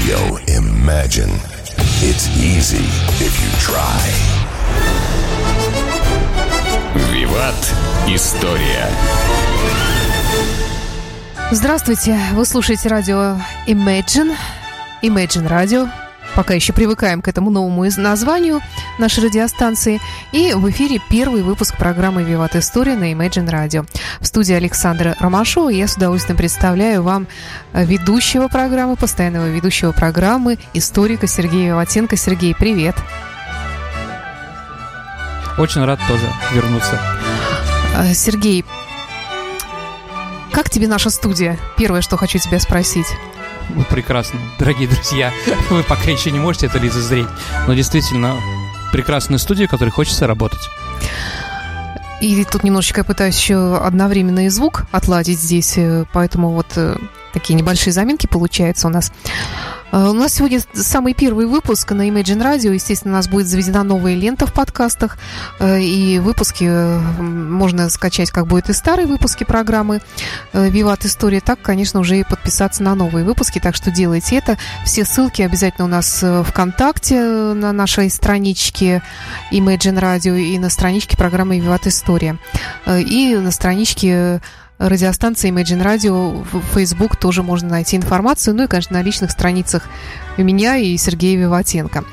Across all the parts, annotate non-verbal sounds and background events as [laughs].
Radio Imagine. It's easy if you try. Виват. История. Здравствуйте, вы слушаете радио Imagine, Imagine Radio. Пока еще привыкаем к этому новому названию нашей радиостанции. И в эфире первый выпуск программы «Виват История» на Imagine Radio. В студии Александра Ромашова. Я с удовольствием представляю вам э, ведущего программы, постоянного ведущего программы, историка Сергея Виватенко. Сергей, привет. Очень рад тоже вернуться. Э, Сергей, как тебе наша студия? Первое, что хочу тебя спросить. Прекрасно. Дорогие друзья, [laughs] вы пока еще не можете это лицезреть, но действительно прекрасная студия, в которой хочется работать. И тут немножечко я пытаюсь еще одновременно и звук отладить здесь, э, поэтому вот э, такие небольшие заминки получаются у нас. Э, У нас сегодня самый первый выпуск на Imagine Radio. Естественно, у нас будет заведена новая лента в подкастах. э, И выпуски э, можно скачать, как будет и старые выпуски программы Виват История, так, конечно, уже и подписаться на новые выпуски. Так что делайте это. Все ссылки обязательно у нас ВКонтакте на нашей страничке Imagine Radio и на страничке программы Виват История. И на страничке радиостанции Imagine Radio в Facebook тоже можно найти информацию. Ну и, конечно, на личных страницах меня и Сергея Виватенко.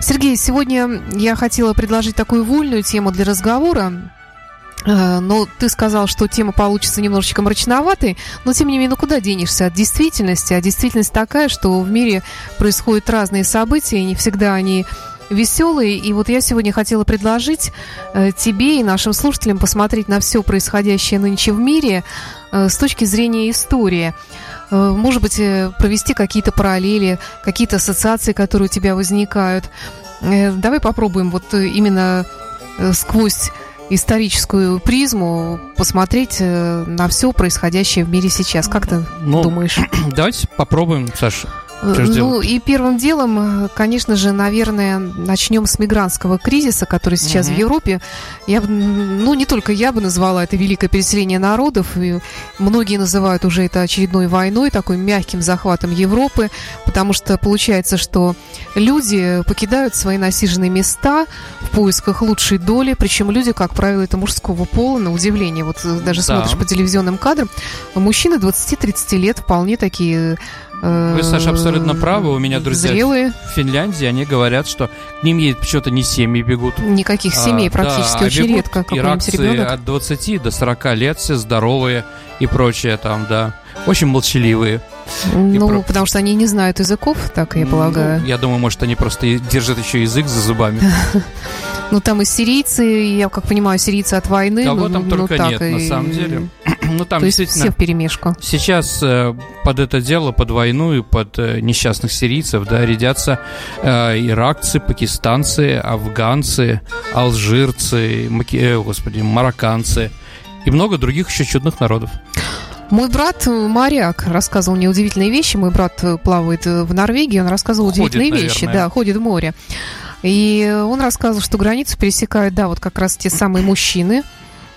Сергей, сегодня я хотела предложить такую вольную тему для разговора. Э, Но ты сказал, что тема получится немножечко мрачноватой, но тем не менее, куда денешься от действительности? А действительность такая, что в мире происходят разные события, и не всегда они веселые. И вот я сегодня хотела предложить э, тебе и нашим слушателям посмотреть на все происходящее нынче в мире э, с точки зрения истории. Э, Может быть, провести какие-то параллели, какие-то ассоциации, которые у тебя возникают. Давай попробуем вот именно сквозь историческую призму посмотреть на все происходящее в мире сейчас. Как ты Ну, думаешь? [clears throat] давайте попробуем, Саша. Э, Что Ну делать? и первым делом, э, конечно же, наверное, начнем с мигрантского кризиса, который сейчас Мгм. в Европе. Я, ну не только я бы назвала это великое переселение народов, и многие называют уже это очередной войной, такой мягким захватом Европы, потому что получается, что люди покидают свои насиженные места в поисках лучшей доли, причем люди, как правило, это мужского пола, на удивление. Вот э, даже Да. смотришь по телевизионным кадрам, мужчины 20-30 лет вполне такие Вы, Саша, абсолютно правы. У меня друзья Зрелые, в Финляндии, они говорят, что к ним едет почему-то не семьи бегут. никаких семей А, практически, да, а очень бегут редко иракцы ребенок. от 20 до 40 лет, все здоровые и прочее там, да. Очень молчаливые. Ну, про- потому что они не знают языков, так я Ну, полагаю. я думаю, может, они просто держат еще язык за зубами. [laughs] Ну, там и сирийцы, я как понимаю, сирийцы от войны. Кого ну, там ну, только нет, на самом деле. [clears throat] Ну, там То действительно... все в перемешку. Сейчас э, под это дело, под войну и под э, несчастных сирийцев, да, рядятся э, иракцы, пакистанцы, афганцы, алжирцы, маки- э, господи, марокканцы и много других еще чудных народов. Мой брат э, моряк рассказывал мне удивительные вещи. Мой брат э, плавает э, в Норвегии, он рассказывал Ходит, удивительные вещи, наверное. да, ходит в море. И он рассказывал, что границу пересекают, да, вот как раз те самые мужчины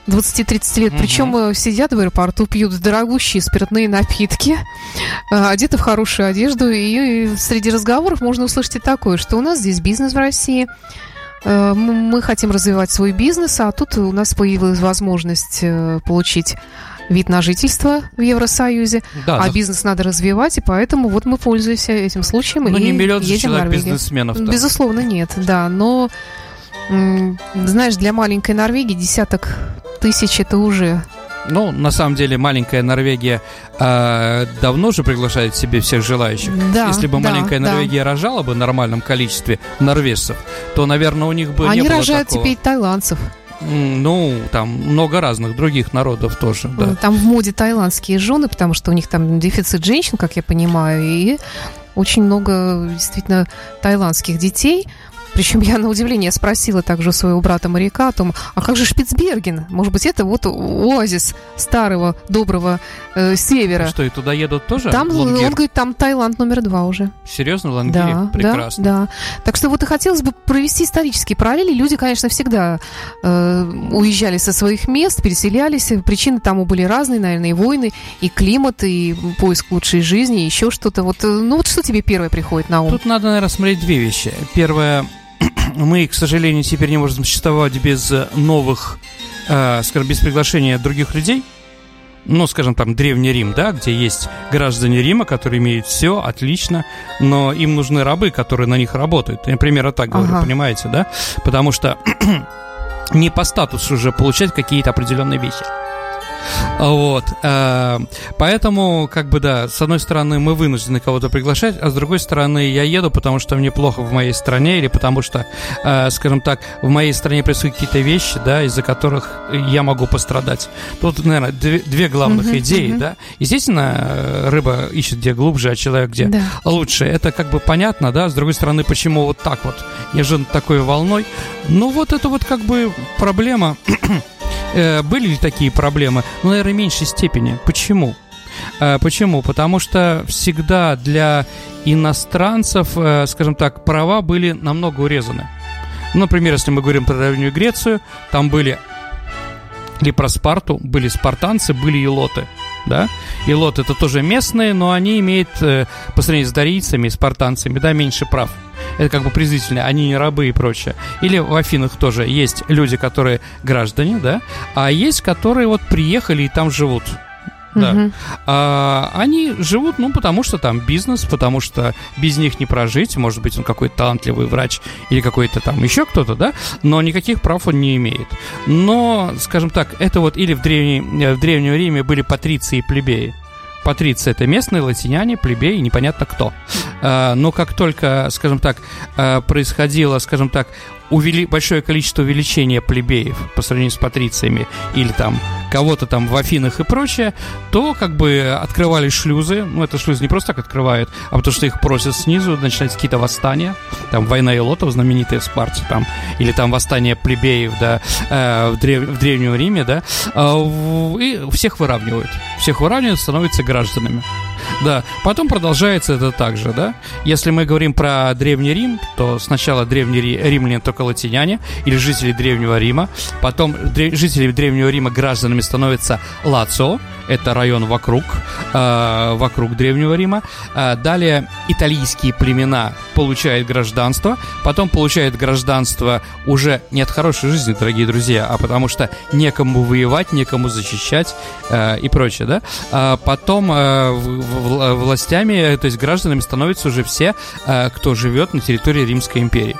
20-30 лет. Мгм. Причем сидят в аэропорту, пьют дорогущие спиртные напитки, одеты в хорошую одежду. И среди разговоров можно услышать и такое, что у нас здесь бизнес в России. Мы хотим развивать свой бизнес, а тут у нас появилась возможность получить вид на жительство в Евросоюзе, Да, а да. бизнес надо развивать, и поэтому вот мы пользуемся этим случаем ну и не миллион едем в человек Норвегию. бизнесменов Безусловно, нет, да, но знаешь, для маленькой Норвегии десяток тысяч это уже Ну, на самом деле, маленькая Норвегия э, давно же приглашает себе всех желающих. да, Если бы да, маленькая да. Норвегия рожала бы в нормальном количестве норвежцев, то, наверное, у них бы Они не было рожают такого. теперь тайландцев. Ну, там много разных других народов тоже, да. Там в моде тайландские жены, потому что у них там дефицит женщин, как я понимаю, и очень много действительно тайландских детей. Причем я на удивление спросила также своего брата моряка о том, а как же Шпицберген? Может быть, это вот оазис старого доброго э, севера. Что, и туда едут тоже? Там, он Лонгир? говорит, там Таиланд номер два уже. Серьезно, в Лангире? Да, Прекрасно. да, да. Так что вот и хотелось бы провести исторические параллели. Люди, конечно, всегда э, уезжали со своих мест, переселялись. Причины тому были разные, наверное, и войны, и климат, и поиск лучшей жизни, и еще что-то. Вот, э, ну вот что тебе первое приходит на ум? Тут надо, наверное, смотреть две вещи. Первое, [clears throat] мы, к сожалению, теперь не можем существовать без новых, э, скажем, без приглашения других людей. Ну, скажем, там, Древний Рим, да, где есть граждане Рима, которые имеют все, отлично, но им нужны рабы, которые на них работают. Я примерно так говорю, Ага. понимаете, да? Потому что [clears throat] не по статусу уже получать какие-то определенные вещи. Вот. э, Поэтому, как бы, да, с одной стороны, мы вынуждены кого-то приглашать, а с другой стороны, я еду, потому что мне плохо в моей стране, или потому что, э, скажем так, в моей стране происходят какие-то вещи, да, из-за которых я могу пострадать. Тут, наверное, две, две главных Мгм, идеи, мгм. да. Естественно, рыба ищет где глубже, а человек где Да. лучше. Это как бы понятно, да. С другой стороны, почему вот так вот, неожиданно такой волной. Ну, вот это вот как бы проблема. Э, Были ли такие проблемы? Ну, наверное, в меньшей степени. Почему? Э, Почему? Потому что всегда для иностранцев, э, скажем так, права были намного урезаны. Например, если мы говорим про Древнюю Грецию, там были или про Спарту, были спартанцы, были илоты, да? Илоты это тоже местные, но они имеют, по сравнению с дарийцами и спартанцами, да, меньше прав. Это как бы презрительно, они не рабы и прочее. Или в Афинах тоже есть люди, которые граждане, да, а есть, которые вот приехали и там живут. Да. Мгм. А, они живут, ну, потому что там бизнес, потому что без них не прожить. Может быть, он какой-то талантливый врач или какой-то там еще кто-то, да, но никаких прав он не имеет. Но, скажем так, это вот или в, древней, э, в Древнем Риме были патриции и плебеи. Патриции это местные латиняне, плебеи, непонятно кто. А, но как только, скажем так, а, происходило, скажем так, увели... большое количество увеличения плебеев по сравнению с патрициями или там кого-то там в Афинах и прочее, то как бы открывали шлюзы. Ну, это шлюзы не просто так открывают, а потому что их просят снизу, начинаются какие-то восстания. Там война Илотов знаменитая в Спарте, там, или там восстание плебеев, да, э, в, древ- в Древнем Риме, да, в- и всех выравнивают. Всех выравнивают, становятся гражданами. Да, потом продолжается это также, да. Если мы говорим про Древний Рим, то сначала древние ри- римляне только латиняне или жители Древнего Рима, потом дре- жители Древнего Рима гражданами становятся Лацио, это район вокруг, э, вокруг Древнего Рима. Э, далее итальянские племена получают гражданство, потом получают гражданство уже не от хорошей жизни, дорогие друзья, а потому что некому воевать, некому защищать э, и прочее, да. А потом э, властями, то есть гражданами становятся уже все, э, кто живет на территории Римской империи.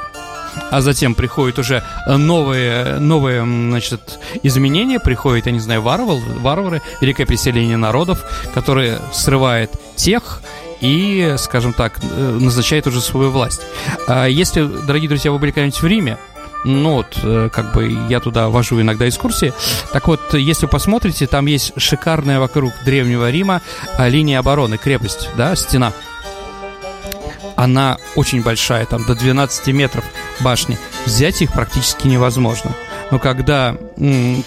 А затем приходят уже э, новые, новые значит, изменения, приходят, я не знаю, варвар, варвары, великое переселение народов, которое срывает тех и, скажем так, э, назначает уже свою власть. А Если, дорогие друзья, вы были когда-нибудь в Риме, ну вот, э, как бы я туда вожу иногда экскурсии. Так вот, если посмотрите, там есть шикарная вокруг Древнего Рима линия обороны, крепость, да, стена. Она очень большая, там до 12 метров башни. Взять их практически невозможно. Но когда,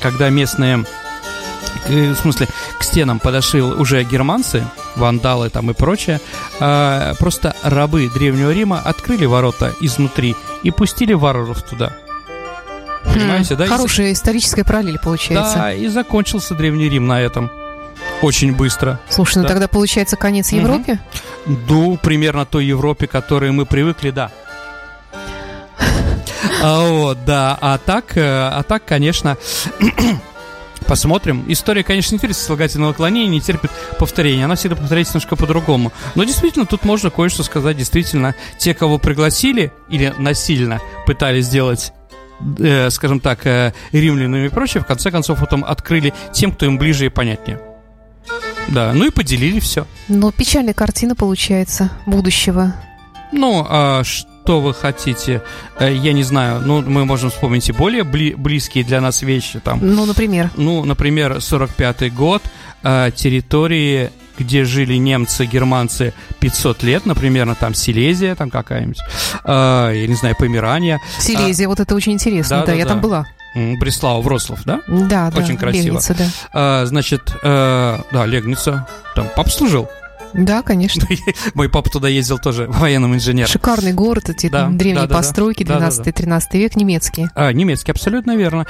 когда местные, э, в смысле, к стенам подошли уже германцы, вандалы там и прочее, а, просто рабы Древнего Рима открыли ворота изнутри и пустили варваров туда. Понимаете, Хм, да? И за- Хорошая историческая параллель получается. Да, и закончился Древний Рим на этом. Очень быстро. Слушай, ну Да. тогда получается конец Мгм. Европе? Ну, примерно той Европе, к которой мы привыкли, да. А, вот, да. А так, э, а так, конечно, [clears throat] посмотрим. История, конечно, не терпит слагательного отклонения, не терпит повторения. Она всегда повторяется немножко по-другому. Но действительно, тут можно кое-что сказать. Действительно, те, кого пригласили или насильно пытались сделать э, скажем так, э, римлянами и прочее, в конце концов потом открыли тем, кто им ближе и понятнее. Да, ну и поделили все. Но печальная картина получается будущего. Ну, а что вы хотите? Э, Я не знаю. Ну, мы можем вспомнить и более бли- близкие для нас вещи. Там, Ну, например. ну, например, 45-й год, э, территории где жили немцы, германцы 500 лет, например, там Силезия, там какая-нибудь, я не знаю, Померания. Силезия, а, вот это очень интересно, да, да я да. там была. Бреслау, Врослав, да? Да, Очень да, красиво. Легница, да. А, значит, э, да, Легница. Там пап служил. Да, конечно. [laughs] Мой папа туда ездил тоже [laughs] военным инженером. Шикарный город, эти да, древние да, да, постройки, 12-13 век, немецкие. А, немецкие, абсолютно верно.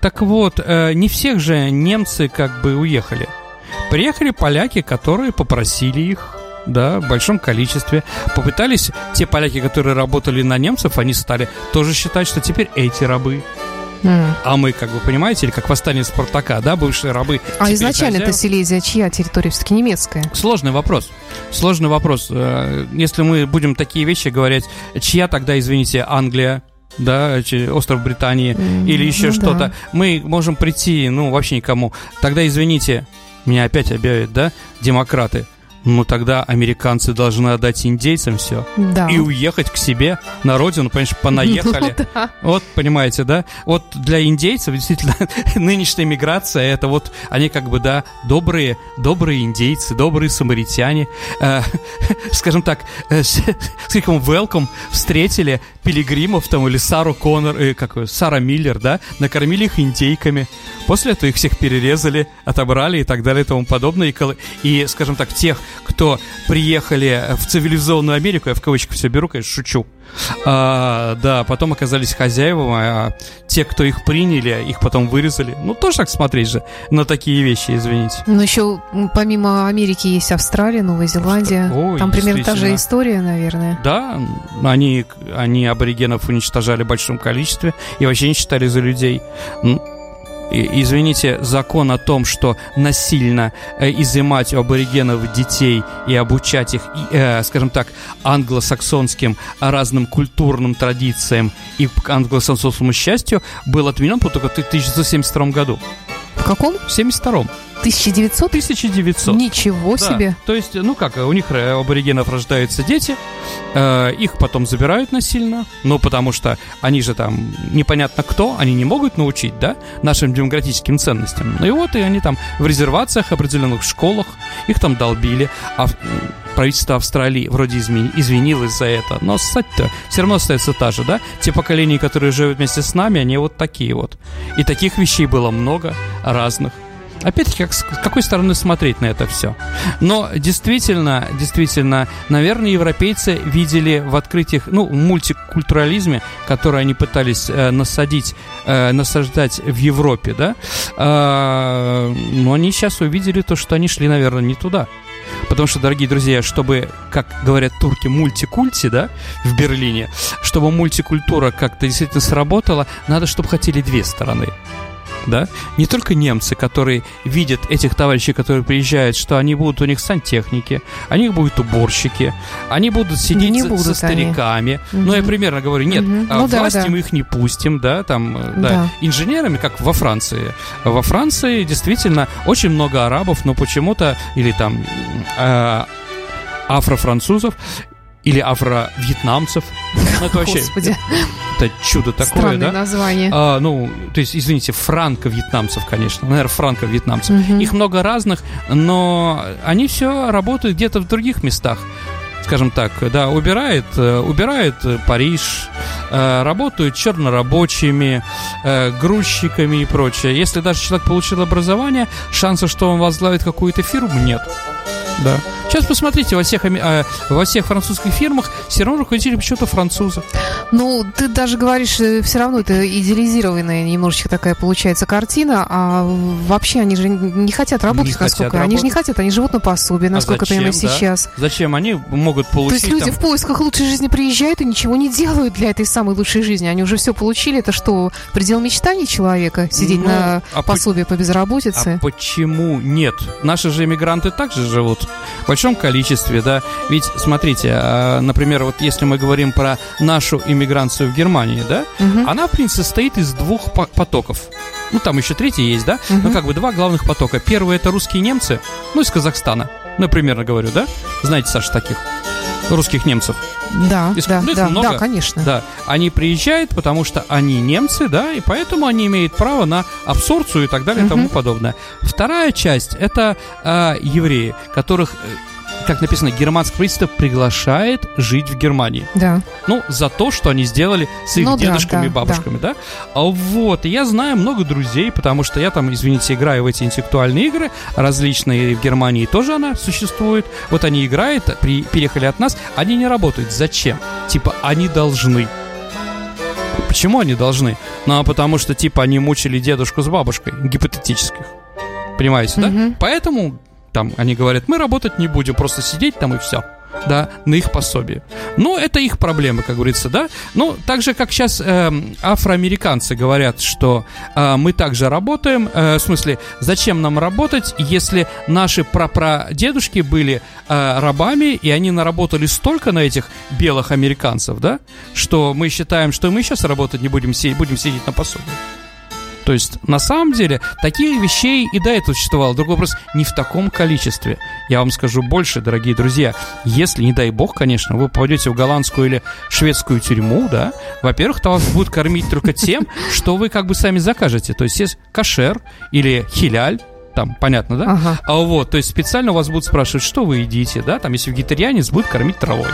Так вот, э, не всех же немцы как бы уехали. Приехали поляки, которые попросили их да, в большом количестве. Попытались, те поляки, которые работали на немцев, они стали тоже считать, что теперь эти рабы. Mm. А мы, как вы понимаете, или как восстание Спартака, да, бывшие рабы. А изначально это Силезия чья территория? Все-таки немецкая. Сложный вопрос. Сложный вопрос. Э, если мы будем такие вещи говорить, чья тогда, извините, Англия, да, остров Британии mm, или еще ну что-то, да. мы можем прийти, ну, вообще никому. Тогда, извините, меня опять объявят, да, демократы – ну тогда американцы должны отдать индейцам все да. и уехать к себе на родину, понимаешь, понаехали. [laughs] Ну, да. Вот, понимаете, да? Вот для индейцев действительно [laughs] нынешняя миграция это вот они как бы, да, добрые, добрые индейцы, добрые самаритяне, э, [laughs] скажем так, э, с криком welcome встретили пилигримов там или Сару Коннор, э, как Сара Миллер, да, накормили их индейками. После этого их всех перерезали, отобрали и так далее и тому подобное. И, и скажем так, тех, кто приехали в цивилизованную Америку, я в кавычках все беру, конечно, шучу, а, да, потом оказались хозяевами, а те, кто их приняли, их потом вырезали. Ну, тоже так смотреть же на такие вещи, извините. Но еще помимо Америки есть Австралия, Новая Зеландия. Ой, Там примерно та же история, наверное. Да, они, они аборигенов уничтожали в большом количестве и вообще не считали за людей извините, закон о том, что насильно э, изымать у аборигенов детей и обучать их, э, скажем так, англосаксонским разным культурным традициям и англосаксонскому счастью, был отменен только в 1972 году. В каком? В 72 1900? 1900. Ничего да. себе. То есть, ну как, у них, у аборигенов рождаются дети, э, их потом забирают насильно, ну потому что они же там непонятно кто, они не могут научить, да, нашим демократическим ценностям. Ну и вот и они там в резервациях, определенных школах, их там долбили, а правительство Австралии вроде извинилось за это, но суть-то все равно остается та же, да? Те поколения, которые живут вместе с нами, они вот такие вот. И таких вещей было много разных. Опять-таки, как, с какой стороны смотреть на это все. Но действительно, действительно, наверное, европейцы видели в открытиях, ну, в мультикультурализме, который они пытались э, насадить, э, насаждать в Европе, да, э, но они сейчас увидели то, что они шли, наверное, не туда. Потому что, дорогие друзья, чтобы, как говорят турки, мультикульти, да, в Берлине, чтобы мультикультура как-то действительно сработала, надо, чтобы хотели две стороны да, не только немцы, которые видят этих товарищей, которые приезжают, что они будут у них сантехники, они будут уборщики, они будут сидеть не за, будут со стариками. Они. Ну, я примерно говорю, нет, угу. ну, власти да, да. мы их не пустим, да, там, э, да. да, инженерами, как во Франции. Во Франции действительно очень много арабов, но почему-то, или там э, афрофранцузов, или афро-вьетнамцев. Ну, это вообще... Господи. Это чудо такое, Странное да? название. А, ну, то есть, извините, франко-вьетнамцев, конечно. Наверное, франко-вьетнамцев. Угу. Их много разных, но они все работают где-то в других местах скажем так, да, убирает, э, убирает Париж, э, работают чернорабочими, э, грузчиками и прочее. Если даже человек получил образование, шанса, что он возглавит какую-то фирму, нет. Да. Сейчас посмотрите, во всех, э, во всех французских фирмах все равно руководители почему-то французы. Ну, ты даже говоришь, э, все равно это идеализированная немножечко такая получается картина, а вообще они же не хотят работать, не насколько. Хотят они же не хотят, они живут на пособие, а насколько а зачем, понимаю, да? сейчас. Зачем? Они могут получить... То есть люди там... в поисках лучшей жизни приезжают и ничего не делают для этой самой лучшей жизни. Они уже все получили. Это что, предел мечтаний человека? Сидеть ну, на а пособие по... по безработице? А почему нет? Наши же иммигранты также живут в большом количестве, да. Ведь, смотрите, а, например, вот если мы говорим про нашу иммиграцию в Германии, да, угу. она, в принципе, состоит из двух потоков. Ну, там еще третий есть, да, угу. но как бы два главных потока. Первый это русские немцы, ну, из Казахстана. Ну, я примерно говорю, да? Знаете, Саша, таких? русских немцев. Да, да, ну, да, много. да, конечно. Да, они приезжают, потому что они немцы, да, и поэтому они имеют право на абсорбцию и так далее и тому подобное. Вторая часть это а, евреи, которых, э, как написано, германское правительство приглашает жить в Германии. Да. Ну, за то, что они сделали с их Ну да, дедушками да, и бабушками, да. А вот, и я знаю много друзей, потому что я там, извините, играю в эти интеллектуальные игры различные, в Германии тоже она существует. Вот они играют, при, переехали от нас, они не работают. Зачем? Типа, они должны. Почему они должны? Ну, а потому что, типа, они мучили дедушку с бабушкой, гипотетических. Понимаете, да? Поэтому там они говорят, мы работать не будем, просто сидеть там и все. Да, на их пособие. Ну, это их проблемы, как говорится, да. Ну, так же, как сейчас эм, афроамериканцы говорят, что э, мы также работаем, э, в смысле, зачем нам работать, если наши прапрадедушки были э, рабами, и они наработали столько на этих белых американцев, да, что мы считаем, что мы сейчас работать не будем, си- будем сидеть на пособие. То есть, на самом деле, таких вещей и до этого существовало. Другой вопрос, не в таком количестве. Я вам скажу больше, дорогие друзья. Если, не дай бог, конечно, вы попадете в голландскую или шведскую тюрьму, да, во-первых, то вас будут кормить только тем, [laughs] что вы как бы сами закажете. То есть, есть кашер или хиляль, там, понятно, да? Ага. А вот, то есть специально у вас будут спрашивать, что вы едите, да, там, если вегетарианец, будет кормить травой,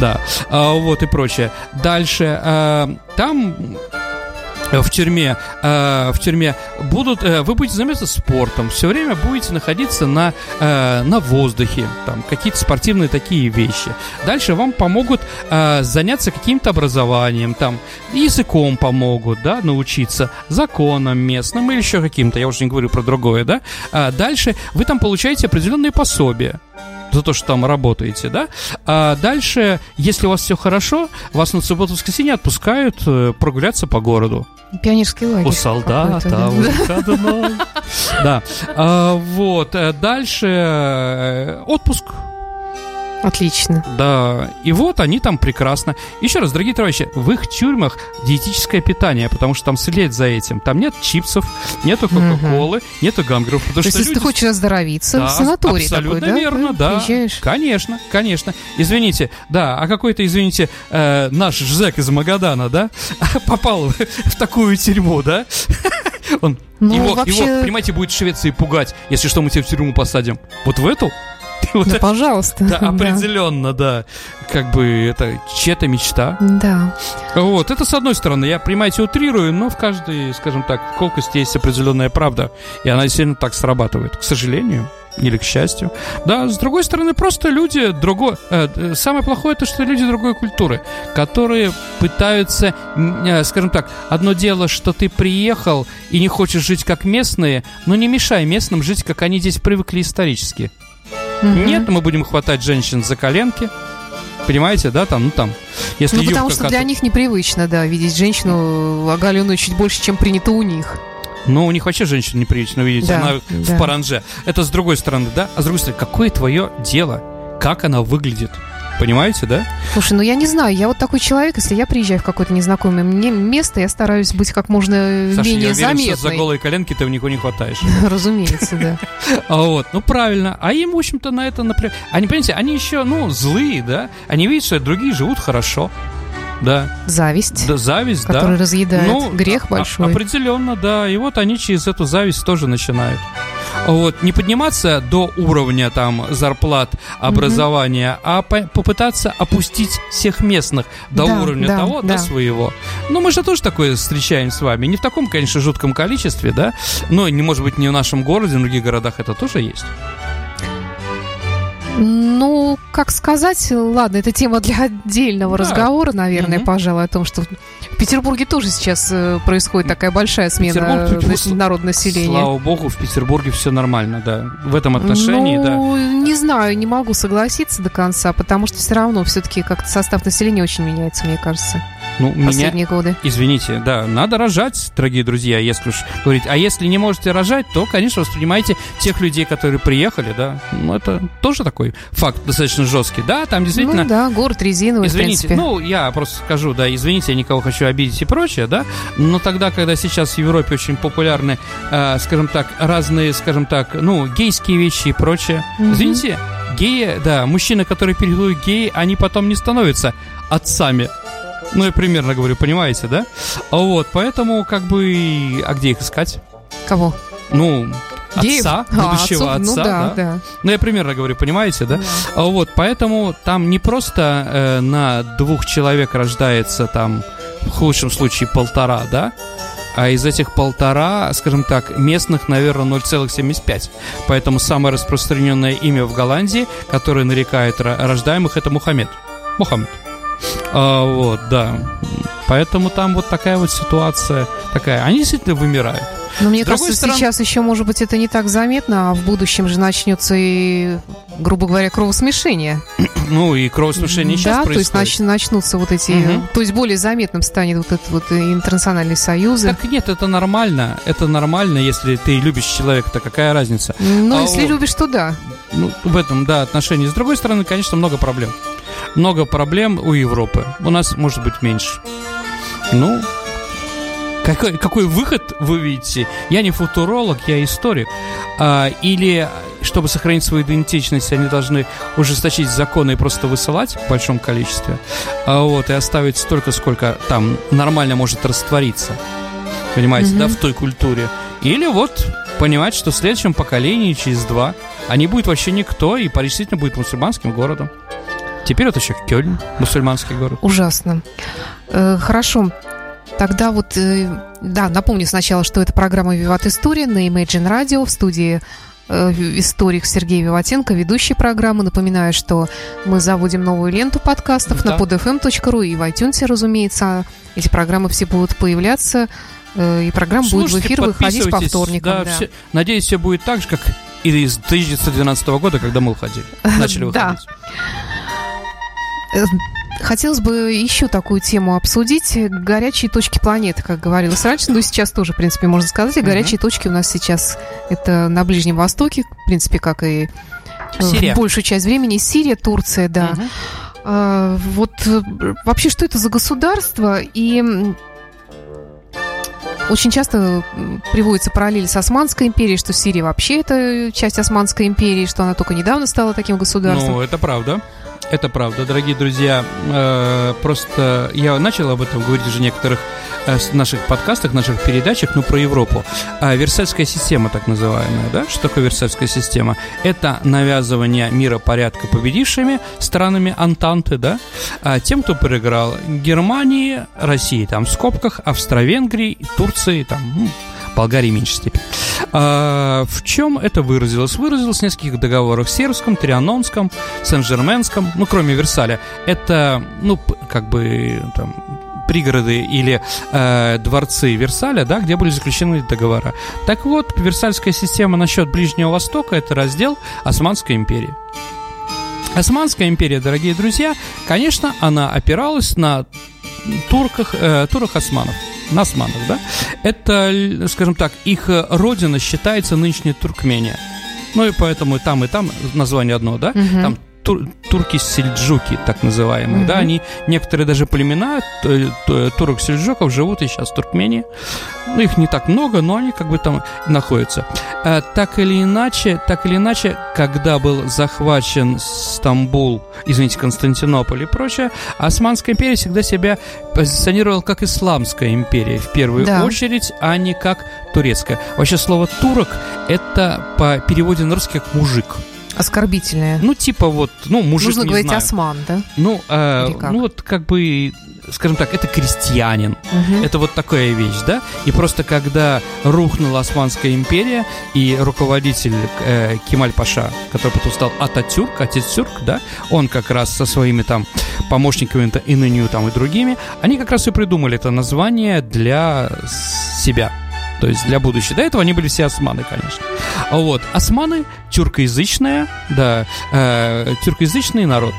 да, А вот и прочее. Дальше, э, там в тюрьме, э, в тюрьме будут, э, вы будете заниматься спортом, все время будете находиться на, э, на воздухе, там, какие-то спортивные такие вещи. Дальше вам помогут э, заняться каким-то образованием, там, языком помогут, да, научиться, законом местным или еще каким-то, я уже не говорю про другое, да. А дальше вы там получаете определенные пособия за то, что там работаете, да. А дальше, если у вас все хорошо, вас на субботу-воскресенье отпускают э, прогуляться по городу. Пионерский лагерь. У солдата да. выходной. [laughs] Да. А, Вот. э, Дальше э, отпуск. Отлично. Да, и вот они там прекрасно. Еще раз, дорогие товарищи, в их тюрьмах диетическое питание, потому что там следят за этим. Там нет чипсов, нету кока-колы, нету гамбургеров. Потому То есть, если ты хочешь оздоровиться, Да, санаторий абсолютно такой, да? верно, Ты да. Приезжаешь. Конечно, конечно. Извините, да, а какой-то, извините, э, наш Жек из Магадана, да, [laughs] попал в, в такую тюрьму, да? [laughs] Он Ну, его, вообще- его, понимаете, будет в Швеции пугать, если что, мы тебя в тюрьму посадим. Вот в эту? Вот Да, это- пожалуйста. да, определенно, да. Как бы это чья-то мечта. Да. Вот, это с одной стороны, я, понимаете, утрирую, но в каждой, скажем так, колкости есть определенная правда, и она действительно так срабатывает, к сожалению. Или к счастью. Да, с другой стороны, просто люди другой... э, э, самое плохое то, что люди другой культуры, которые пытаются, э, скажем так, одно дело, что ты приехал и не хочешь жить как местные, но не мешай местным жить, как они здесь привыкли исторически. Мгм. Нет, мы будем хватать женщин за коленки. Понимаете, да, там, ну там, если Ну, потому что для них непривычно, да, видеть женщину оголенную чуть больше, чем принято у них. Ну, у них вообще женщина неприлично видеть, Да, она да. в паранже. Это с другой стороны, да? А с другой стороны, какое твое дело? Как она выглядит? Понимаете, да? Слушай, ну я не знаю, я вот такой человек, если я приезжаю в какое-то незнакомое мне место, я стараюсь быть как можно Саша, менее я уверен, что за заметной. голые коленки ты в них не хватаешь. [laughs] Разумеется, да. [laughs] А вот, ну правильно. А им, в общем-то, на это напря... Они, понимаете, они еще, ну, злые, да? Они видят, что другие живут хорошо. Да. Зависть, да зависть, да. который разъедает. Ну, Грех а- большой. Определенно, да. И вот они через эту зависть тоже начинают. Вот, не подниматься до уровня там зарплат, образования, а по- попытаться опустить всех местных до Да, уровня да, того, да. до своего. Ну, мы же тоже такое встречаем с вами. Не в таком, конечно, жутком количестве, да, но, не может быть, не в нашем городе, в других городах это тоже есть. Ну, как сказать, ладно, это тема для отдельного Да. разговора, наверное, Мгм. пожалуй, о том, что в Петербурге тоже сейчас э, происходит такая большая смена э, народного населения. Слава богу, в Петербурге все нормально, да. В этом отношении, да. ну, не знаю, не могу согласиться до конца, потому что все равно все-таки как-то состав населения очень меняется, мне кажется, Ну, в меня, последние годы. Извините, да, надо рожать, дорогие друзья, если уж говорить. А если не можете рожать, то, конечно, воспринимайте тех людей, которые приехали, да. Ну, это тоже такой факт достаточно жесткий. Да, там действительно... Ну да, город резиновый, Извините, принципе. ну, я просто скажу, да, извините, я никого хочу обидеть и прочее, да, но тогда, когда сейчас в Европе очень популярны, э, скажем так, разные, скажем так, ну, гейские вещи и прочее, Мгм. извините, геи, да, мужчины, которые переходят геи, они потом не становятся отцами. Ну, я примерно говорю, понимаете, да? А Вот, поэтому, как бы, а где их искать? Кого? Ну, Геев? отца, А, будущего отцов, отца, ну да, да? да. Ну, я примерно говорю, понимаете, да? А Вот, поэтому там не просто э, на двух человек рождается там, в худшем случае, полтора, да? А из этих полтора, скажем так, местных, наверное, 0,75. Поэтому самое распространенное имя в Голландии, которое нарекает ро- рождаемых, это Мухаммед. Мухаммед. А, вот, да. Поэтому там вот такая вот ситуация такая. Они действительно вымирают. Но мне С кажется, стороны- сейчас еще, может быть, это не так заметно, а в будущем же начнется и, грубо говоря, кровосмешение. [clears throat] Ну и кровосмешение сейчас да, то есть происходит. нач- начнутся вот эти... Мгм. То есть более заметным станет вот этот вот интернациональный союз. Так нет, это нормально. Это нормально, если ты любишь человека, то какая разница? Ну, А если вот- любишь, то да. Ну, в этом, да, отношении. С другой стороны, конечно, много проблем. Много проблем у Европы. У нас, может быть, меньше. Ну, какой, какой выход вы видите? Я не футуролог, я историк. А, или, чтобы сохранить свою идентичность, они должны ужесточить законы и просто высылать в большом количестве. А, вот, и оставить столько, сколько там нормально может раствориться. Понимаете, Мгм. да, в той культуре. Или вот понимать, что в следующем поколении, через два, а не будет вообще никто, и Париж действительно будет мусульманским городом. Теперь вот еще Кёльн, мусульманский город. Ужасно. Э, хорошо. Тогда вот, э, да, напомню сначала, что это программа «Виват История» на Imagine Radio в студии э, историк Сергей Виватенко, ведущий программы. Напоминаю, что мы заводим новую ленту подкастов Да. на podfm.ru и в iTunes, разумеется. Эти программы все будут появляться, и программа будет в Слушайте, эфир выходить по вторникам. Да, да. все- надеюсь, все будет так же, как и из 1912 года, когда мы уходили. Начали [laughs] выходить. Хотелось бы еще такую тему обсудить. Горячие точки планеты, как говорилось раньше, ну и сейчас тоже, в принципе, можно сказать. И горячие точки у нас сейчас это на Ближнем Востоке, в принципе, как и э, Сирия. большую часть времени. Сирия, Турция, да. Мгм. А, вот э, вообще, что это за государство? И очень часто приводится параллель с Османской империей, что Сирия вообще это часть Османской империи, что она только недавно стала таким государством. Ну, это правда. Это правда, дорогие друзья. Э, просто я начал об этом говорить уже в некоторых э, наших подкастах, наших передачах, ну, про Европу. А, Версальская система, так называемая, да? Что такое Версальская система? Это навязывание миропорядка победившими странами Антанты, да? А тем, кто проиграл Германии, России, там, в скобках, Австро-Венгрии, Турции, там, Болгарии в меньшей степени. А, в чем это выразилось? Выразилось в нескольких договорах Сербском, Трианонском, Сен-Жерменском, ну, кроме Версаля. Это, ну, как бы, там, пригороды или э, дворцы Версаля, да, где были заключены договора. Так вот, Версальская система насчет Ближнего Востока – это раздел Османской империи. Османская империя, дорогие друзья, конечно, она опиралась на турках, э, турах османов, на османах, да? Это, скажем так, их э, родина считается нынешняя Туркмения. Ну и поэтому и там, и там название одно, да? Мгм. Там тур- турки-сельджуки, так называемые, да, Мгм. они, некоторые даже племена турок-сельджуков живут и сейчас в Туркмении. Ну, их не так много, но они как бы там находятся. Э, так или иначе, так или иначе, когда был захвачен Стамбул, извините, Константинополь и прочее, Османская империя всегда себя позиционировала как исламская империя в первую Да. очередь, а не как турецкая. Вообще слово турок это по переводе на русский как мужик. Оскорбительное. Ну, типа вот, ну, мужик, Нужно не говорить знаю. осман, да? Ну, э, ну вот как бы, скажем так, это крестьянин. Мгм. Это вот такая вещь, да? И просто когда рухнула Османская империя, и руководитель э, Кемаль Паша, который потом стал Ататюрк, отец Тюрк, да, он как раз со своими там помощниками это Иныню там и другими, они как раз и придумали это название для себя. То есть для будущего. До этого они были все османы, конечно. Вот. Османы тюркоязычная, да, э, тюркоязычный народ.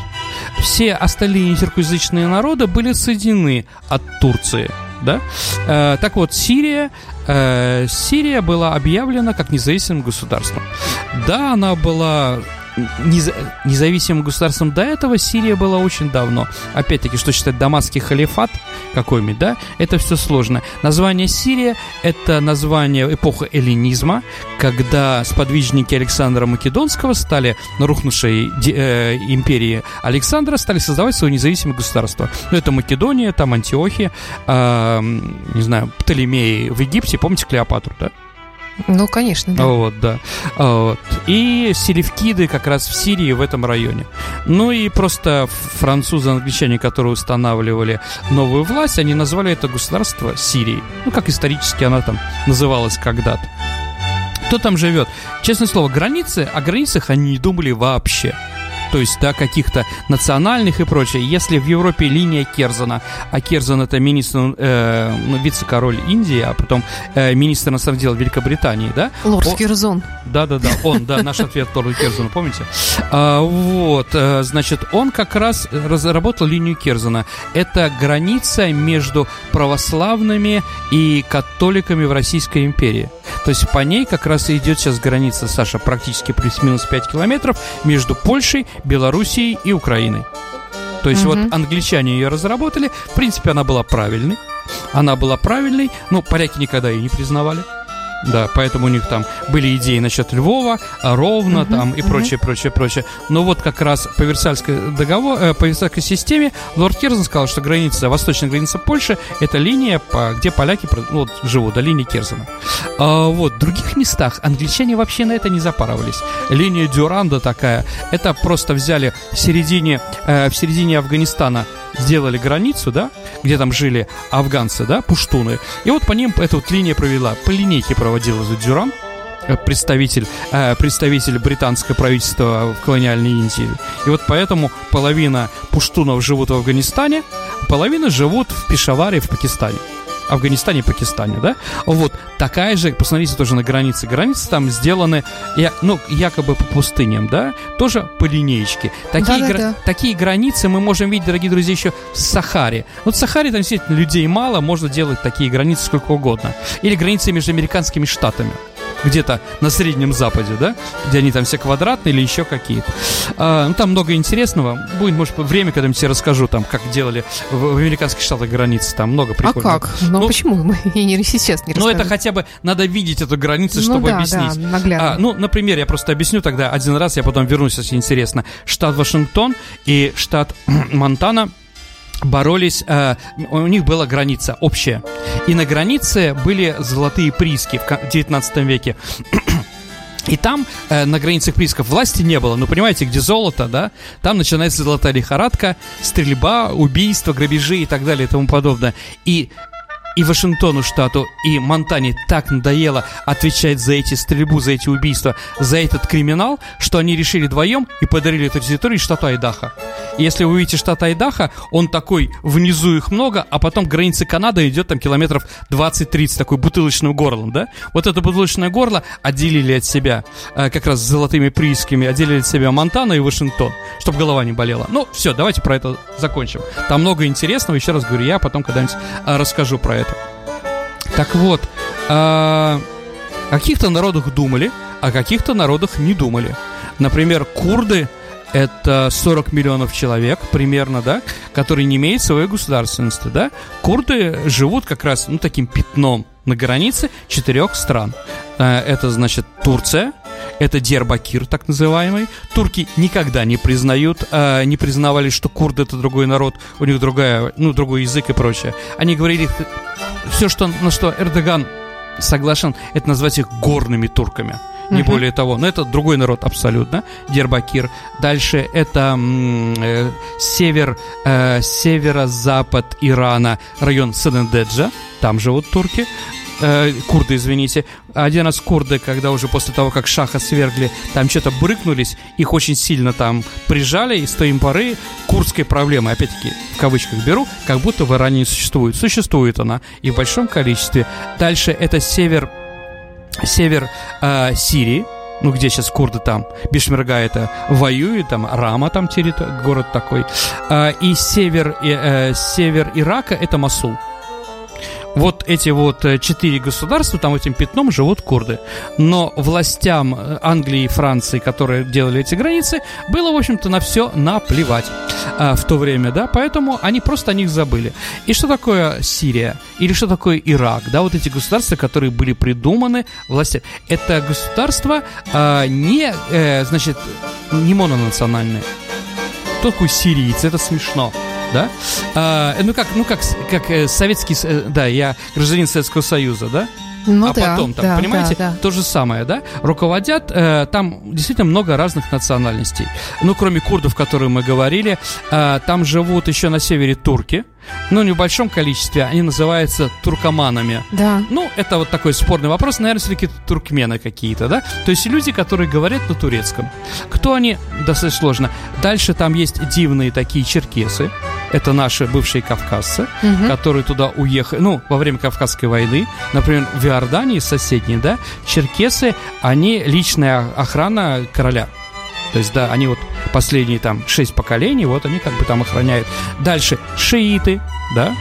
Все остальные тюркоязычные народы были соединены от Турции, да. Э, так вот, Сирия, э, Сирия была объявлена как независимым государством. Да, она была нез- независимым государством до этого Сирия была очень давно. Опять-таки, что считать дамасский халифат какой-нибудь, да, это все сложно. Название Сирия – это название эпохи эллинизма, когда сподвижники Александра Македонского стали на рухнувшей э, империи Александра, стали создавать свое независимое государство. Ну, это Македония, там Антиохия, э, не знаю, Птолемеи в Египте, помните Клеопатру, да? Ну, конечно, да. Вот, да. Вот. И селевкиды как раз в Сирии, в этом районе. Ну и просто французы, англичане, которые устанавливали новую власть, они назвали это государство Сирией. Ну, как исторически она там называлась когда-то. Кто там живет? Честное слово, границы, о границах они не думали вообще то есть, да, каких-то национальных и прочее. Если в Европе линия Керзана, а Керзан это министр, э, ну, вице-король Индии, а потом э, министр иностранных дел Великобритании, да? Лорд он, Керзон. Да-да-да, он, да, наш ответ лорду Керзану, помните? А, вот, э, значит, он как раз разработал линию Керзана. Это граница между православными и католиками в Российской империи. То есть по ней как раз и идет сейчас граница, Саша, практически плюс-минус 5 километров между Польшей, Белоруссией и Украиной. То есть угу. вот англичане ее разработали, в принципе, она была правильной. Она была правильной, но поляки никогда ее не признавали. Да, поэтому у них там были идеи насчет Львова, а Ровно uh-huh, там и uh-huh. прочее, прочее, прочее. Но вот как раз по Версальской, договор, э, по Версальской системе лорд Керзен сказал, что граница, восточная граница Польши это линия, по, где поляки ну, вот, живут, да, линия Керзена. А, вот, в других местах англичане вообще на это не запарывались. Линия Дюранда такая, это просто взяли в середине, э, в середине Афганистана сделали границу, да, где там жили афганцы, да, пуштуны, и вот по ним эта вот линия провела, по линейке проводила за Дюран, э, представитель, э, представитель британского правительства в колониальной Индии. И вот поэтому половина пуштунов живут в Афганистане, половина живут в Пешаваре в Пакистане. Афганистане и Пакистане, да? Вот такая же, посмотрите тоже на границы. Границы там сделаны, я, ну, якобы по пустыням, да? Тоже по линеечке. Такие, да, да, гра- да. такие границы мы можем видеть, дорогие друзья, еще в Сахаре. Вот в Сахаре там действительно людей мало, можно делать такие границы сколько угодно. Или границы между американскими штатами где-то на Среднем Западе, да, где они там все квадратные или еще какие-то. А, ну, там много интересного. Будет, может, время, когда я тебе расскажу, там, как делали в, в американских штатах границы, там много прикольного. А как? Ну, ну почему мы [laughs] не сейчас не Ну, это хотя бы надо видеть эту границу, ну чтобы ну, да, объяснить. Да, наглядно. А, ну, например, я просто объясню тогда один раз, я потом вернусь, если интересно. Штат Вашингтон и штат [clears throat] Монтана – боролись, э, у них была граница общая. И на границе были золотые прииски в 19 веке. [clears throat] И там э, на границах приисков власти не было. Ну, понимаете, где золото, да? Там начинается золотая лихорадка, стрельба, убийства, грабежи и так далее и тому подобное. И и Вашингтону штату, и Монтане так надоело отвечать за эти стрельбу, за эти убийства, за этот криминал, что они решили вдвоем и подарили эту территорию штату Айдаха. Если вы увидите штат Айдаха, он такой, внизу их много, а потом граница Канады идет там километров 20-30, такой бутылочным горлом, да? Вот это бутылочное горло отделили от себя, э, как раз золотыми приисками, отделили от себя Монтана и Вашингтон, чтобы голова не болела. Ну, все, давайте про это закончим. Там много интересного, еще раз говорю, я потом когда-нибудь э, расскажу про это это. Так вот, о каких-то народах думали, о каких-то народах не думали. Например, курды это 40 миллионов человек примерно, да, которые не имеют своей государственности, да. Курды живут как раз, ну, таким пятном на границе четырех стран. Э, это, значит, Турция, это Дербакир, так называемый. Турки никогда не признают, э, не признавали, что курды это другой народ, у них другая, ну, другой язык и прочее. Они говорили, все, что, на что Эрдоган соглашен, это назвать их горными турками. Не uh-huh. более того. Но это другой народ абсолютно. Дербакир. Дальше это э, север, э, северо-запад Ирана, район Сенендеджа. Там живут турки э, курды, извините. Один раз курды, когда уже после того, как Шаха свергли, там что-то брыкнулись, их очень сильно там прижали, и с той поры курдской проблемы, опять-таки, в кавычках беру, как будто в Иране не существует. Существует она, и в большом количестве. Дальше это север, север э, Сирии, ну, где сейчас курды там, Бишмерга это воюет, там Рама там территория, город такой, а, и север, и, э, север Ирака это Масул. Вот эти вот э, четыре государства, там этим пятном живут курды. Но властям э, Англии и Франции, которые делали эти границы, было, в общем-то, на все наплевать а, в то время, да, поэтому они просто о них забыли. И что такое Сирия? Или что такое Ирак? Да, вот эти государства, которые были придуманы власти. Это государства а, не, э, значит, не мононациональные. Кто такой сирийцы? Это смешно да? А, ну как, ну как, как э, советский, э, да, я гражданин Советского Союза, да? Ну, а да, потом там, да, понимаете, да, да. то же самое, да? Руководят э, там действительно много разных национальностей. Ну, кроме курдов, которые мы говорили, э, там живут еще на севере турки. Ну, в небольшом количестве они называются туркоманами. Да. Ну, это вот такой спорный вопрос. Наверное, все-таки туркмены какие-то, да? То есть люди, которые говорят на турецком. Кто они? Достаточно сложно. Дальше там есть дивные такие черкесы. Это наши бывшие кавказцы, Мгм. которые туда уехали, ну, во время Кавказской войны, например, в Иордании соседней, да, черкесы, они личная охрана короля. То есть, да, они вот последние там шесть поколений, вот они как бы там охраняют. Дальше шииты, да.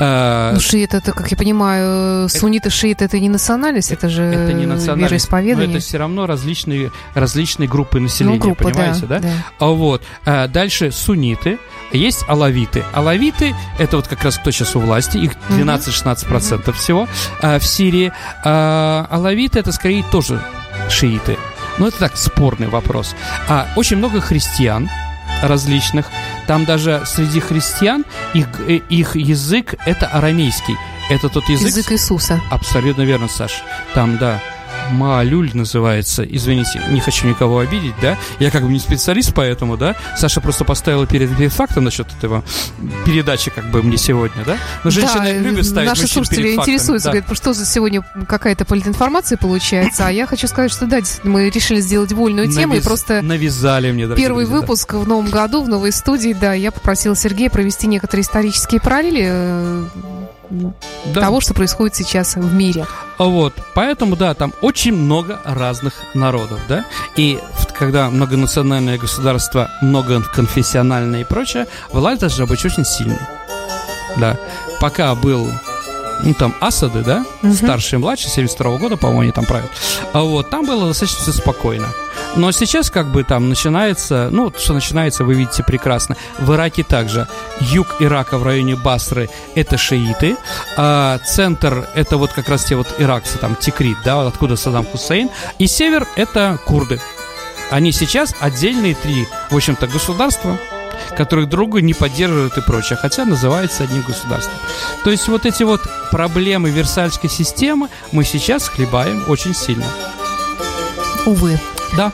Э, Ну, шиит это, как я понимаю, сунниты, шииты это не национальность, это же это не национальность, но вероисповедание. это все равно различные, различные группы населения, ну, группа, понимаете, да? А Вот. А, Дальше сунниты, есть алавиты. Алавиты – это вот как раз кто сейчас у власти, их 12-16% всего а, в Сирии. Алавиты – это скорее тоже шииты. Но это так, спорный вопрос. А очень много христиан различных. Там даже среди христиан их, э, их язык – это арамейский. Это тот язык, Язык Иисуса. Абсолютно верно, Саш. Там, да, Маалюль называется. Извините, не хочу никого обидеть, да? Я как бы не специалист, поэтому, да? Саша просто поставила перед, перед фактом насчет этого передачи, как бы мне сегодня, да? Но женщины да, любят ставить наши слушатели перед фактами, интересуются, да. говорят, что за сегодня какая-то политинформация получается, а я хочу сказать, что да, мы решили сделать вольную тему, и просто навязали мне, первый друзья, да. выпуск в новом году в новой студии, да, я попросила Сергея провести некоторые исторические параллели э, Да. того, что происходит сейчас в мире. А Вот, поэтому, да, там очень много разных народов, да, и когда многонациональное государство, многоконфессиональное и прочее, власть должна быть очень сильной, да. Пока был, ну, там, Асады, да, Мгм. старший и младший, 72 года, по-моему, они там правят, а вот, там было достаточно спокойно. Но сейчас как бы там начинается, ну, что начинается, вы видите прекрасно. В Ираке также. Юг Ирака в районе Басры – это шииты, а центр – это вот как раз те вот иракцы, там, Тикрит, да, вот откуда Саддам Хусейн, и север – это курды. Они сейчас отдельные три, в общем-то, государства, которые друг друга не поддерживают и прочее, хотя называются одним государством. То есть вот эти вот проблемы Версальской системы мы сейчас хлебаем очень сильно. Увы. Да.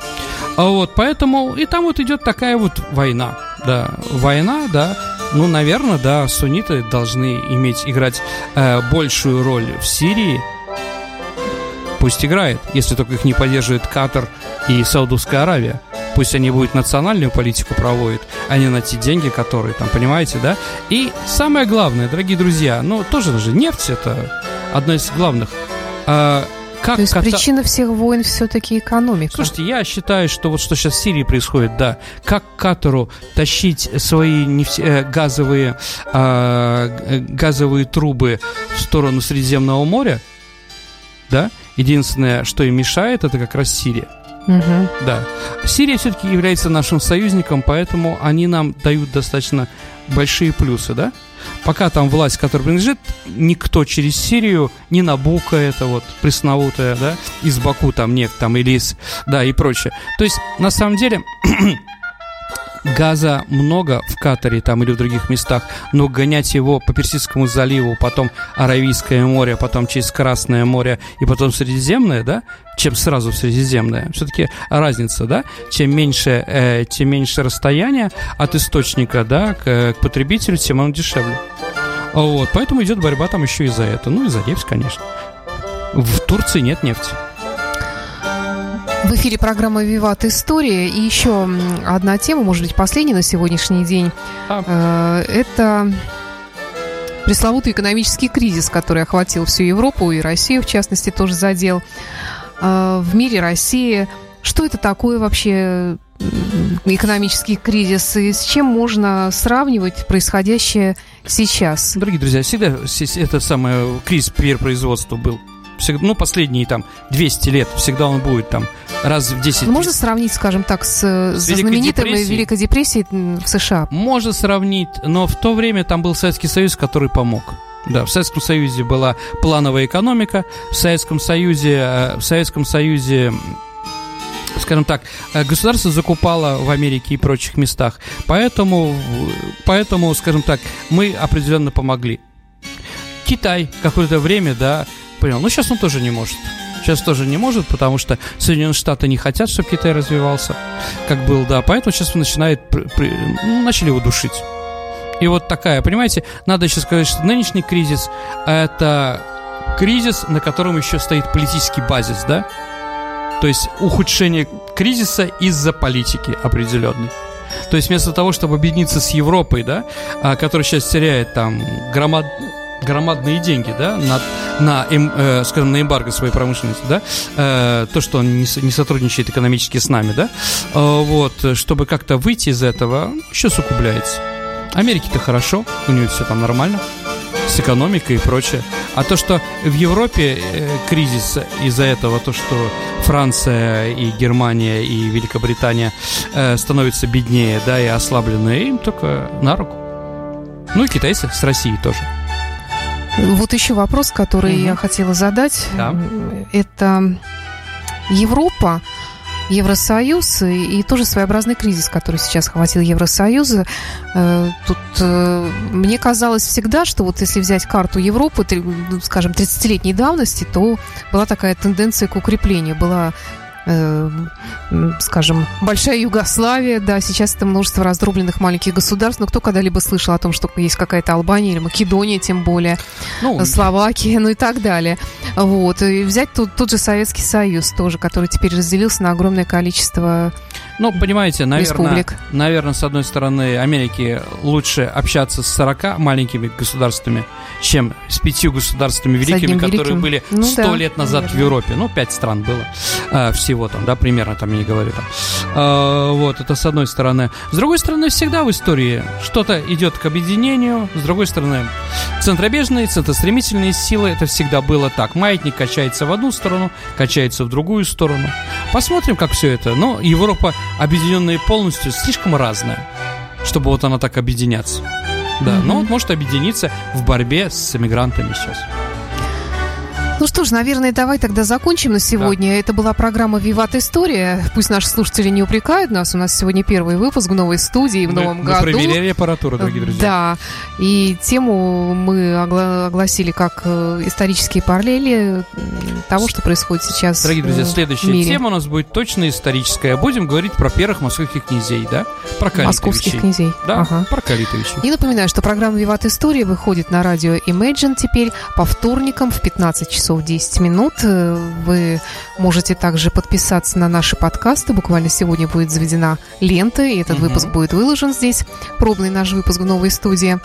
А вот, поэтому и там вот идет такая вот война. Да, война, да. Ну, наверное, да, сунниты должны иметь, играть э, большую роль в Сирии. Пусть играет, если только их не поддерживает Катар и Саудовская Аравия. Пусть они будут национальную политику проводят, а не на те деньги, которые там, понимаете, да? И самое главное, дорогие друзья, ну, тоже же нефть это одно из главных. А, как То есть Ката- причина всех войн все-таки экономика. Слушайте, я считаю, что вот что сейчас в Сирии происходит, да, как Катару тащить свои нефть- э, газовые, э, газовые трубы в сторону Средиземного моря, да, единственное, что им мешает, это как раз Сирия. Мгм. Да. Сирия все-таки является нашим союзником, поэтому они нам дают достаточно большие плюсы, да? Пока там власть, которая принадлежит, никто через Сирию, не Набука, это вот пресловутая, да, из Баку там нефть, там, или из, да, и прочее. То есть, на самом деле, [clears throat] газа много в Катаре там или в других местах, но гонять его по Персидскому заливу, потом Аравийское море, потом через Красное море и потом Средиземное, да, чем сразу в Средиземное. Все-таки разница, да? Чем меньше, э, тем меньше расстояние от источника, да, к, к потребителю, тем оно дешевле. Вот, поэтому идет борьба там еще и за это. Ну и за нефть, конечно. В Турции нет нефти. В эфире программа «Виват История». И еще одна тема, может быть, последняя на сегодняшний день. А. Э, Это пресловутый экономический кризис, который охватил всю Европу и Россию, в частности, тоже задел. Э, В мире России. Что это такое вообще? экономический кризис, и с чем можно сравнивать происходящее сейчас? Дорогие друзья, всегда это самое кризис перепроизводства был. Всегда, ну, последние там 200 лет, всегда он будет там раз в 10 ну, Можно сравнить, скажем так, с, с знаменитой Великой депрессией в США? Можно сравнить, но в то время там был Советский Союз, который помог. Да, в Советском Союзе была плановая экономика, в Советском Союзе, э, в Советском Союзе скажем так, э, государство закупало в Америке и прочих местах. Поэтому, поэтому, скажем так, мы определенно помогли. Китай какое-то время, да, понял, ну сейчас он тоже не может. Сейчас тоже не может, потому что Соединенные Штаты не хотят, чтобы Китай развивался, как был, да, поэтому сейчас начинает, ну, начали его душить. И вот такая, понимаете, надо еще сказать, что нынешний кризис – это кризис, на котором еще стоит политический базис, да? То есть ухудшение кризиса из-за политики определенной. То есть вместо того, чтобы объединиться с Европой, да, а, которая сейчас теряет там громад, громадные деньги, да, на, на эм, э, скажем, на эмбарго своей промышленности, да, э, то, что он не, не сотрудничает экономически с нами, да, э, вот, чтобы как-то выйти из этого, еще сукупляется. Америке-то хорошо, у нее все там нормально с экономикой и прочее. А то, что в Европе э, кризис из-за этого, то, что Франция и Германия и Великобритания э, становятся беднее, да, и ослабленные, им только на руку. Ну и китайцы с Россией тоже. Вот еще вопрос, который угу. я хотела задать. Да. Это Европа Евросоюз и, и тоже своеобразный кризис, который сейчас охватил Евросоюз. Э, тут э, мне казалось всегда, что вот если взять карту Европы, ну, скажем, 30-летней давности, то была такая тенденция к укреплению. Была э, скажем, большая Югославия, да, сейчас это множество раздробленных маленьких государств, но кто когда-либо слышал о том, что есть какая-то Албания или Македония, тем более, ну, Словакия, ну и так далее. Вот. И взять тут, тот же Советский Союз тоже, который теперь разделился на огромное количество ну, понимаете, наверное, наверное, с одной стороны, Америке лучше общаться с 40 маленькими государствами, чем с пятью государствами великими, которые были ну, 100 да, лет назад наверное. в Европе. Ну, пять стран было а, всего там, да, примерно, там я не говорю там. А, вот, это с одной стороны. С другой стороны, всегда в истории что-то идет к объединению, с другой стороны, центробежные, центростремительные силы, это всегда было так. Маятник качается в одну сторону, качается в другую сторону. Посмотрим, как все это. Но Европа объединенная полностью слишком разная, чтобы вот она так объединяться. Да, mm-hmm. но вот может объединиться в борьбе с эмигрантами сейчас. Ну что ж, наверное, давай тогда закончим на сегодня. Да. Это была программа «Виват История». Пусть наши слушатели не упрекают нас. У нас сегодня первый выпуск в новой студии в мы, новом мы году. Мы проверяли аппаратуру, дорогие друзья. Да. И тему мы огласили как э, исторические параллели того, что происходит сейчас Дорогие друзья, следующая мире. тема у нас будет точно историческая. Будем говорить про первых московских князей, да? Про Московских князей. Да, ага. про Калитовичей. И напоминаю, что программа «Виват История» выходит на радио Imagine теперь по вторникам в 15 часов часов 10 минут. Э, вы можете также подписаться на наши подкасты. Буквально сегодня будет заведена лента, и этот угу. выпуск будет выложен здесь. Пробный наш выпуск в новой студии.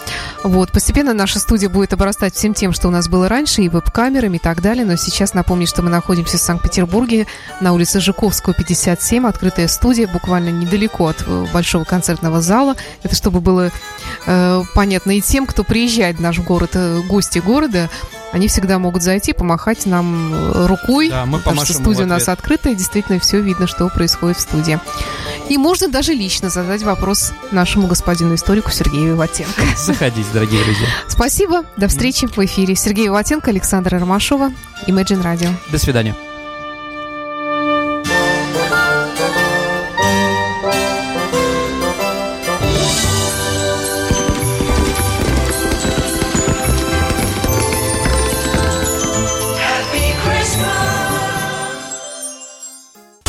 Вот. Постепенно наша студия будет обрастать всем тем, что у нас было раньше, и веб-камерами, и так далее. Но сейчас напомню, что мы находимся в Санкт-Петербурге на улице Жуковского, 57. Открытая студия, буквально недалеко от э, большого концертного зала. Это чтобы было э, понятно и тем, кто приезжает в наш город, э, гости города, они всегда могут зайти, помахать нам э, рукой. Да, мы потому что студия у нас открыта, и действительно все видно, что происходит в студии. И можно даже лично задать вопрос нашему господину историку Сергею Виватенко. [laughs] Заходите, дорогие друзья. Спасибо. До встречи в эфире. Сергей Виватенко, Александра Ромашова, Imagine Radio. До свидания.